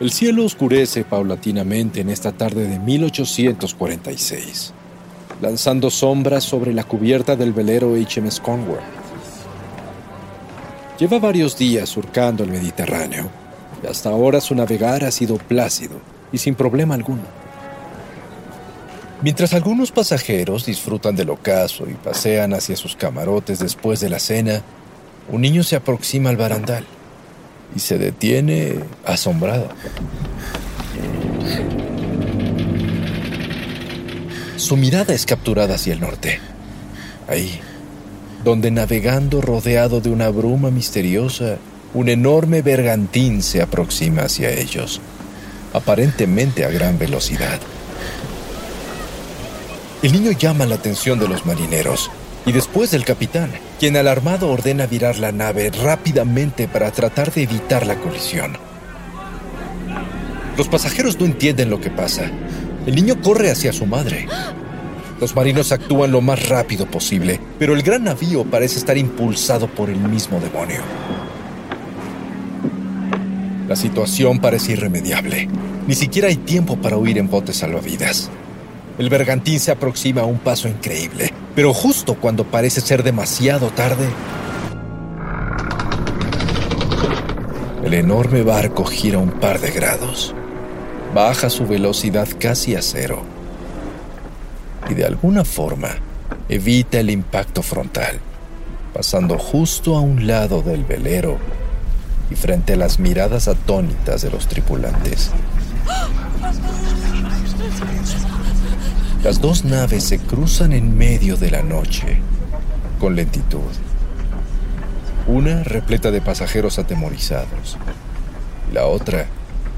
El cielo oscurece paulatinamente en esta tarde de 1846, lanzando sombras sobre la cubierta del velero HMS Conway. Lleva varios días surcando el Mediterráneo y hasta ahora su navegar ha sido plácido y sin problema alguno. Mientras algunos pasajeros disfrutan del ocaso y pasean hacia sus camarotes después de la cena, un niño se aproxima al barandal y se detiene asombrado. Su mirada es capturada hacia el norte, ahí, donde navegando rodeado de una bruma misteriosa, un enorme bergantín se aproxima hacia ellos, aparentemente a gran velocidad. El niño llama la atención de los marineros y después del capitán, quien alarmado ordena virar la nave rápidamente para tratar de evitar la colisión. Los pasajeros no entienden lo que pasa. El niño corre hacia su madre. Los marinos actúan lo más rápido posible, pero el gran navío parece estar impulsado por el mismo demonio. La situación parece irremediable. Ni siquiera hay tiempo para huir en botes salvavidas. El bergantín se aproxima a un paso increíble, pero justo cuando parece ser demasiado tarde, el enorme barco gira un par de grados, baja su velocidad casi a cero y de alguna forma evita el impacto frontal, pasando justo a un lado del velero y frente a las miradas atónitas de los tripulantes. Las dos naves se cruzan en medio de la noche, con lentitud. Una repleta de pasajeros atemorizados. La otra,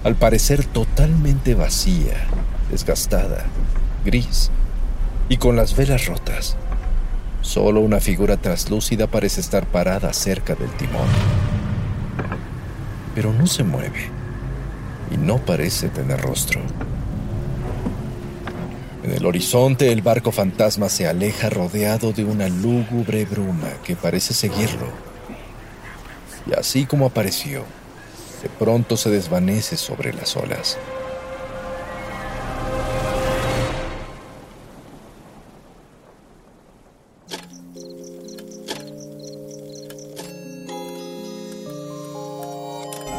al parecer totalmente vacía, desgastada, gris y con las velas rotas. Solo una figura traslúcida parece estar parada cerca del timón. Pero no se mueve y no parece tener rostro. En el horizonte el barco fantasma se aleja rodeado de una lúgubre bruma que parece seguirlo. Y así como apareció, de pronto se desvanece sobre las olas.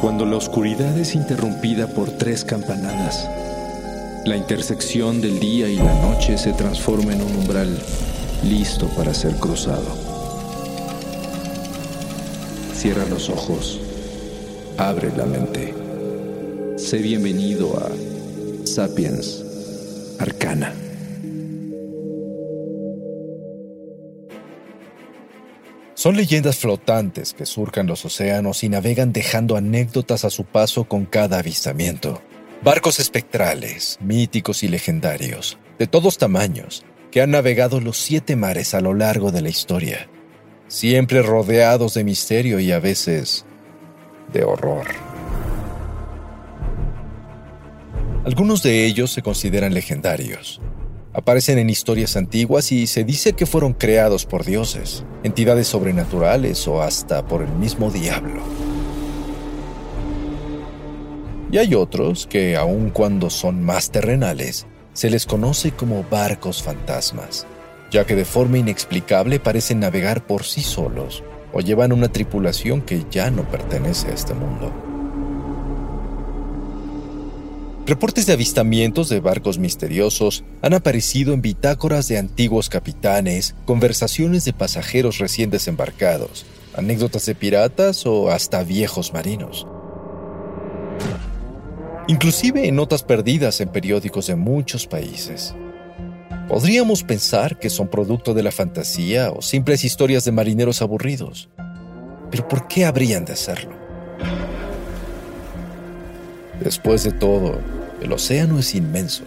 Cuando la oscuridad es interrumpida por tres campanadas, la intersección del día y la noche se transforma en un umbral listo para ser cruzado. Cierra los ojos, abre la mente. Sé bienvenido a Sapiens Arcana. Son leyendas flotantes que surcan los océanos y navegan dejando anécdotas a su paso con cada avistamiento. Barcos espectrales, míticos y legendarios, de todos tamaños, que han navegado los siete mares a lo largo de la historia, siempre rodeados de misterio y a veces de horror. Algunos de ellos se consideran legendarios. Aparecen en historias antiguas y se dice que fueron creados por dioses, entidades sobrenaturales o hasta por el mismo diablo. Y hay otros que, aun cuando son más terrenales, se les conoce como barcos fantasmas, ya que de forma inexplicable parecen navegar por sí solos o llevan una tripulación que ya no pertenece a este mundo. Reportes de avistamientos de barcos misteriosos han aparecido en bitácoras de antiguos capitanes, conversaciones de pasajeros recién desembarcados, anécdotas de piratas o hasta viejos marinos inclusive en notas perdidas en periódicos de muchos países. Podríamos pensar que son producto de la fantasía o simples historias de marineros aburridos. Pero ¿por qué habrían de hacerlo? Después de todo, el océano es inmenso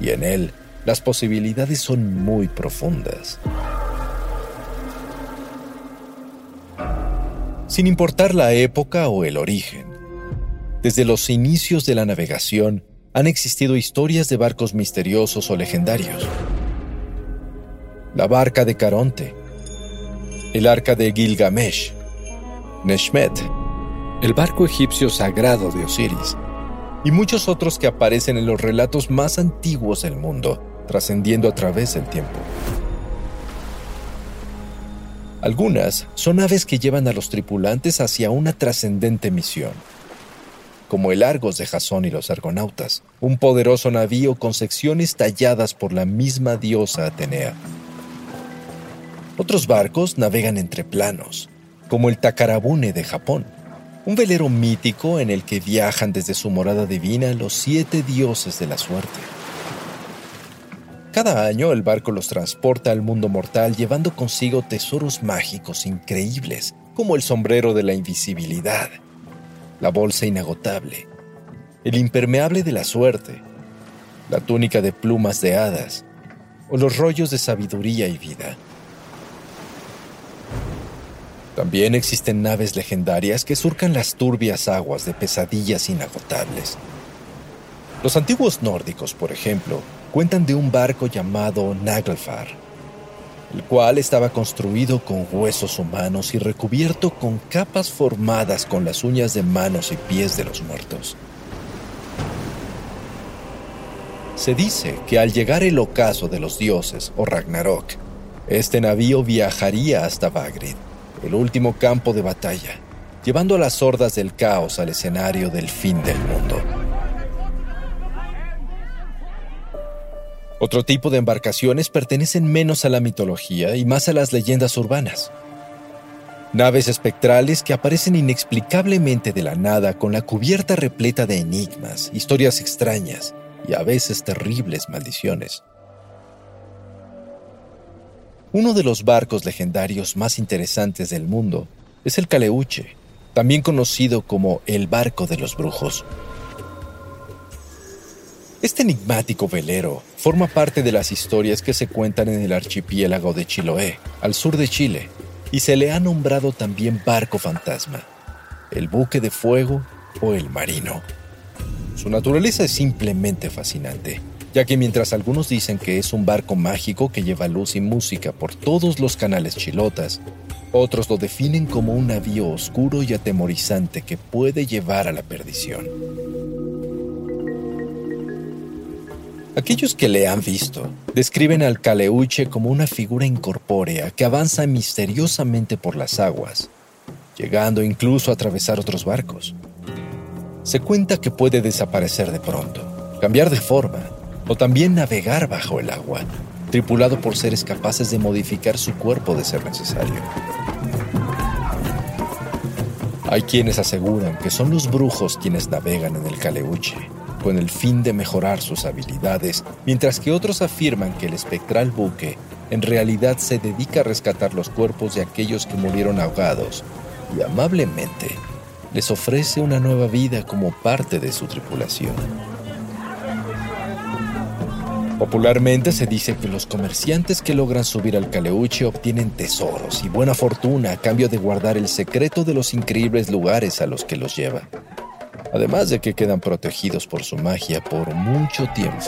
y en él las posibilidades son muy profundas. Sin importar la época o el origen, desde los inicios de la navegación han existido historias de barcos misteriosos o legendarios. La barca de Caronte, el arca de Gilgamesh, Neshmet, el barco egipcio sagrado de Osiris y muchos otros que aparecen en los relatos más antiguos del mundo, trascendiendo a través del tiempo. Algunas son aves que llevan a los tripulantes hacia una trascendente misión, como el Argos de Jasón y los Argonautas, un poderoso navío con secciones talladas por la misma diosa Atenea. Otros barcos navegan entre planos, como el Takarabune de Japón, un velero mítico en el que viajan desde su morada divina los siete dioses de la suerte. Cada año el barco los transporta al mundo mortal llevando consigo tesoros mágicos increíbles, como el sombrero de la invisibilidad, la bolsa inagotable, el impermeable de la suerte, la túnica de plumas de hadas o los rollos de sabiduría y vida. También existen naves legendarias que surcan las turbias aguas de pesadillas inagotables. Los antiguos nórdicos, por ejemplo, cuentan de un barco llamado Naglfar, el cual estaba construido con huesos humanos y recubierto con capas formadas con las uñas de manos y pies de los muertos. Se dice que al llegar el ocaso de los dioses, o Ragnarok, este navío viajaría hasta Bagrid, el último campo de batalla, llevando a las hordas del caos al escenario del fin del mundo. Otro tipo de embarcaciones pertenecen menos a la mitología y más a las leyendas urbanas. Naves espectrales que aparecen inexplicablemente de la nada con la cubierta repleta de enigmas, historias extrañas y a veces terribles maldiciones. Uno de los barcos legendarios más interesantes del mundo es el Caleuche, también conocido como el barco de los brujos. Este enigmático velero forma parte de las historias que se cuentan en el archipiélago de Chiloé, al sur de Chile, y se le ha nombrado también barco fantasma, el buque de fuego o el marino. Su naturaleza es simplemente fascinante ya que mientras algunos dicen que es un barco mágico que lleva luz y música por todos los canales chilotas, otros lo definen como un navío oscuro y atemorizante que puede llevar a la perdición. Aquellos que le han visto describen al Caleuche como una figura incorpórea que avanza misteriosamente por las aguas, llegando incluso a atravesar otros barcos. Se cuenta que puede desaparecer de pronto, cambiar de forma o también navegar bajo el agua, tripulado por seres capaces de modificar su cuerpo de ser necesario. Hay quienes aseguran que son los brujos quienes navegan en el Caleuche, con el fin de mejorar sus habilidades, mientras que otros afirman que el espectral buque en realidad se dedica a rescatar los cuerpos de aquellos que murieron ahogados y amablemente les ofrece una nueva vida como parte de su tripulación. Popularmente se dice que los comerciantes que logran subir al Caleuche obtienen tesoros y buena fortuna a cambio de guardar el secreto de los increíbles lugares a los que los lleva. Además de que quedan protegidos por su magia por mucho tiempo.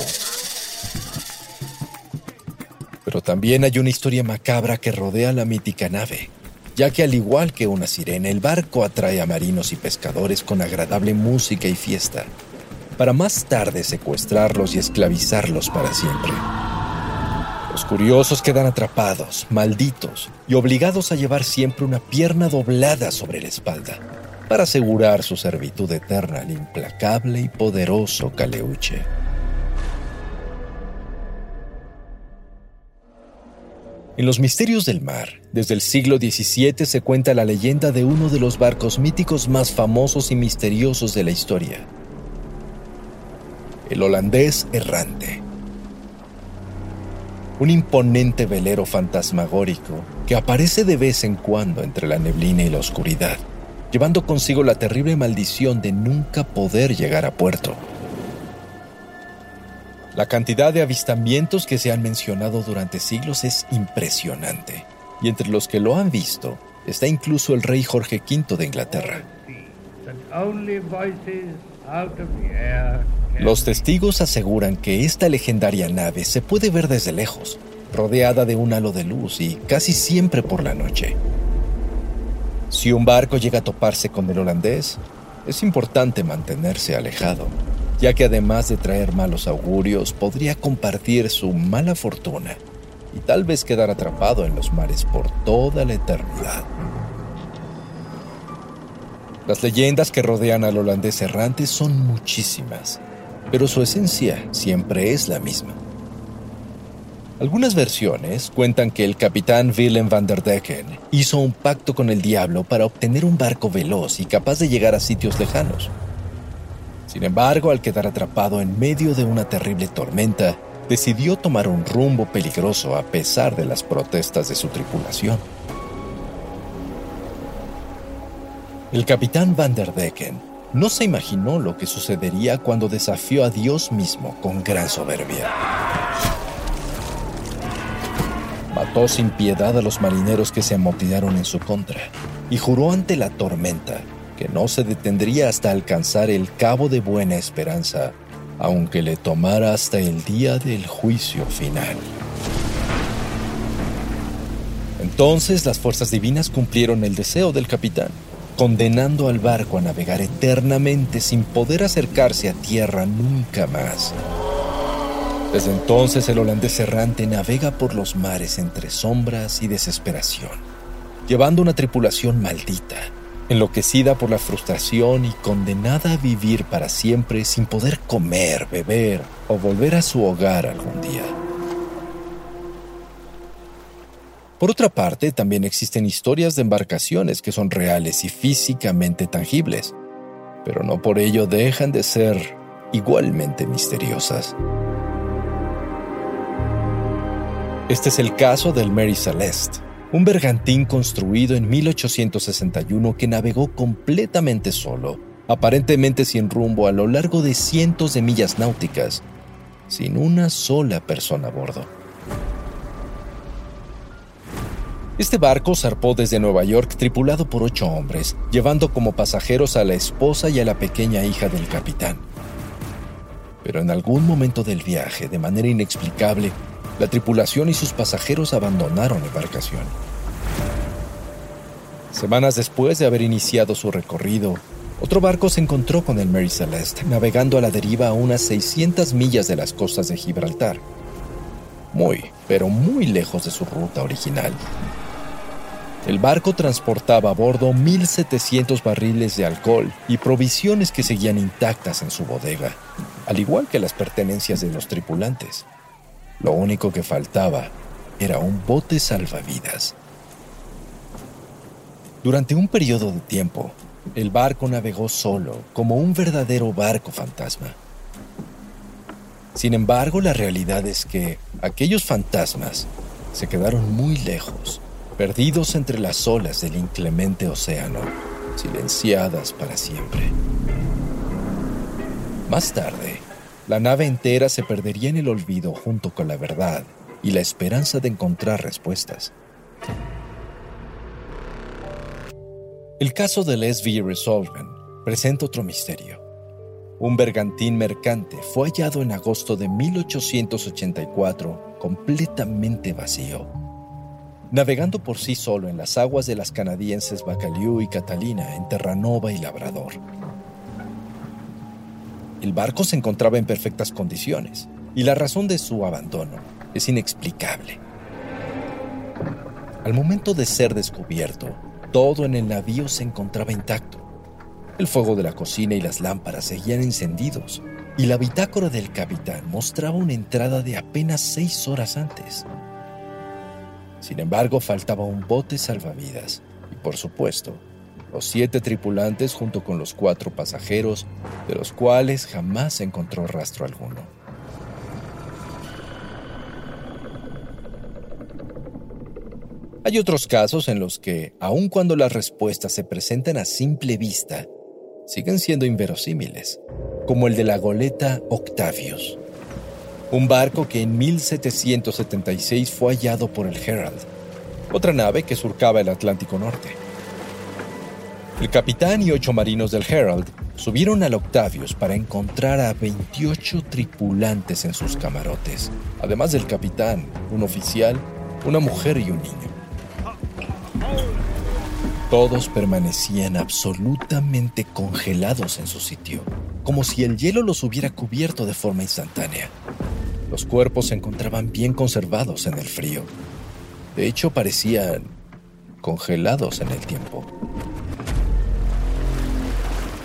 Pero también hay una historia macabra que rodea la mítica nave, ya que al igual que una sirena, el barco atrae a marinos y pescadores con agradable música y fiesta para más tarde secuestrarlos y esclavizarlos para siempre. Los curiosos quedan atrapados, malditos y obligados a llevar siempre una pierna doblada sobre la espalda para asegurar su servitud eterna al implacable y poderoso Caleuche. En los misterios del mar, desde el siglo XVII se cuenta la leyenda de uno de los barcos míticos más famosos y misteriosos de la historia, el holandés errante. Un imponente velero fantasmagórico que aparece de vez en cuando entre la neblina y la oscuridad, llevando consigo la terrible maldición de nunca poder llegar a puerto. La cantidad de avistamientos que se han mencionado durante siglos es impresionante, y entre los que lo han visto está incluso el rey Jorge V de Inglaterra. Los testigos aseguran que esta legendaria nave se puede ver desde lejos, rodeada de un halo de luz y casi siempre por la noche. Si un barco llega a toparse con el holandés, es importante mantenerse alejado, ya que además de traer malos augurios, podría compartir su mala fortuna y tal vez quedar atrapado en los mares por toda la eternidad. Las leyendas que rodean al holandés errante son muchísimas, pero su esencia siempre es la misma. Algunas versiones cuentan que el capitán Willem van der Decken hizo un pacto con el diablo para obtener un barco veloz y capaz de llegar a sitios lejanos. Sin embargo, al quedar atrapado en medio de una terrible tormenta, decidió tomar un rumbo peligroso a pesar de las protestas de su tripulación. El capitán Van der Decken no se imaginó lo que sucedería cuando desafió a Dios mismo con gran soberbia. Sin piedad a los marineros que se amotinaron en su contra y juró ante la tormenta que no se detendría hasta alcanzar el cabo de buena esperanza, aunque le tomara hasta el día del juicio final. Entonces las fuerzas divinas cumplieron el deseo del capitán, condenando al barco a navegar eternamente sin poder acercarse a tierra nunca más. Desde entonces el holandés errante navega por los mares entre sombras y desesperación, llevando una tripulación maldita, enloquecida por la frustración y condenada a vivir para siempre sin poder comer, beber o volver a su hogar algún día. Por otra parte, también existen historias de embarcaciones que son reales y físicamente tangibles, pero no por ello dejan de ser igualmente misteriosas. Este es el caso del Mary Celeste, un bergantín construido en 1861 que navegó completamente solo, aparentemente sin rumbo a lo largo de cientos de millas náuticas, sin una sola persona a bordo. Este barco zarpó desde Nueva York tripulado por ocho hombres, llevando como pasajeros a la esposa y a la pequeña hija del capitán. Pero en algún momento del viaje, de manera inexplicable, la tripulación y sus pasajeros abandonaron la embarcación. Semanas después de haber iniciado su recorrido, otro barco se encontró con el Mary Celeste, navegando a la deriva a unas 600 millas de las costas de Gibraltar. Muy, pero muy lejos de su ruta original. El barco transportaba a bordo 1.700 barriles de alcohol y provisiones que seguían intactas en su bodega, al igual que las pertenencias de los tripulantes. Lo único que faltaba era un bote salvavidas. Durante un periodo de tiempo, el barco navegó solo, como un verdadero barco fantasma. Sin embargo, la realidad es que aquellos fantasmas se quedaron muy lejos, perdidos entre las olas del inclemente océano, silenciadas para siempre. Más tarde, la nave entera se perdería en el olvido junto con la verdad y la esperanza de encontrar respuestas. El caso del SV Resolven presenta otro misterio. Un bergantín mercante fue hallado en agosto de 1884 completamente vacío. Navegando por sí solo en las aguas de las canadienses Bacaliu y Catalina en Terranova y Labrador. El barco se encontraba en perfectas condiciones y la razón de su abandono es inexplicable. Al momento de ser descubierto, todo en el navío se encontraba intacto. El fuego de la cocina y las lámparas seguían encendidos y la bitácora del capitán mostraba una entrada de apenas seis horas antes. Sin embargo, faltaba un bote salvavidas y, por supuesto, los siete tripulantes junto con los cuatro pasajeros, de los cuales jamás se encontró rastro alguno. Hay otros casos en los que, aun cuando las respuestas se presentan a simple vista, siguen siendo inverosímiles, como el de la goleta Octavius, un barco que en 1776 fue hallado por el Herald, otra nave que surcaba el Atlántico Norte. El capitán y ocho marinos del Herald subieron al Octavius para encontrar a 28 tripulantes en sus camarotes, además del capitán, un oficial, una mujer y un niño. Todos permanecían absolutamente congelados en su sitio, como si el hielo los hubiera cubierto de forma instantánea. Los cuerpos se encontraban bien conservados en el frío. De hecho, parecían congelados en el tiempo.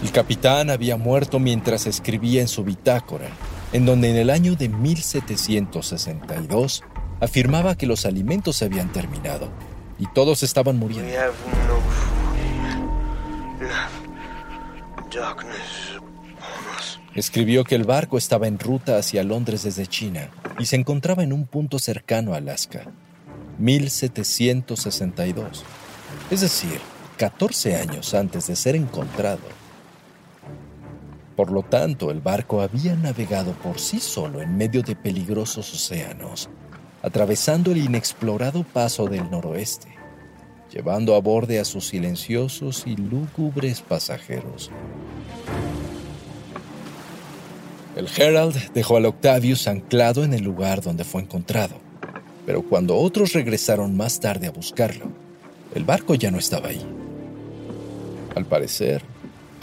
El capitán había muerto mientras escribía en su bitácora, en donde en el año de 1762 afirmaba que los alimentos se habían terminado y todos estaban muriendo. Escribió que el barco estaba en ruta hacia Londres desde China y se encontraba en un punto cercano a Alaska, 1762, es decir, 14 años antes de ser encontrado. Por lo tanto, el barco había navegado por sí solo en medio de peligrosos océanos, atravesando el inexplorado paso del noroeste, llevando a borde a sus silenciosos y lúgubres pasajeros. El Herald dejó al Octavius anclado en el lugar donde fue encontrado, pero cuando otros regresaron más tarde a buscarlo, el barco ya no estaba ahí. Al parecer,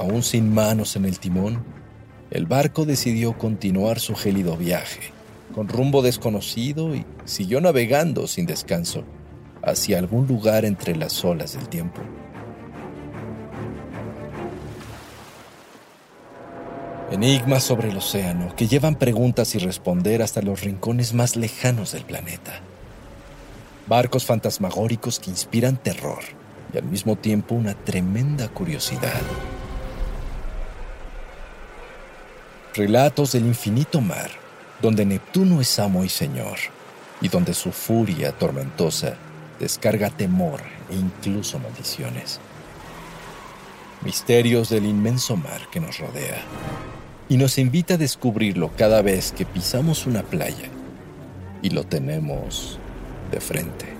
aún sin manos en el timón, el barco decidió continuar su gélido viaje, con rumbo desconocido y siguió navegando sin descanso hacia algún lugar entre las olas del tiempo. Enigmas sobre el océano que llevan preguntas y responder hasta los rincones más lejanos del planeta. Barcos fantasmagóricos que inspiran terror y al mismo tiempo una tremenda curiosidad. Relatos del infinito mar, donde Neptuno es amo y señor, y donde su furia tormentosa descarga temor e incluso maldiciones. Misterios del inmenso mar que nos rodea, y nos invita a descubrirlo cada vez que pisamos una playa y lo tenemos de frente.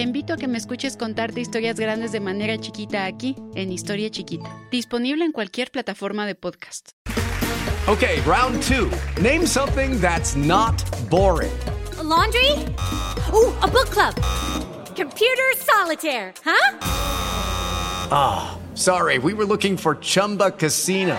Te invito a que me escuches contarte historias grandes de manera chiquita aquí, en Historia Chiquita, disponible en cualquier plataforma de podcast. Okay, round two. Name something that's not boring. laundry? Ooh, a book club. Computer solitaire, huh? Ah, oh, sorry, we were looking for Chumba Casino.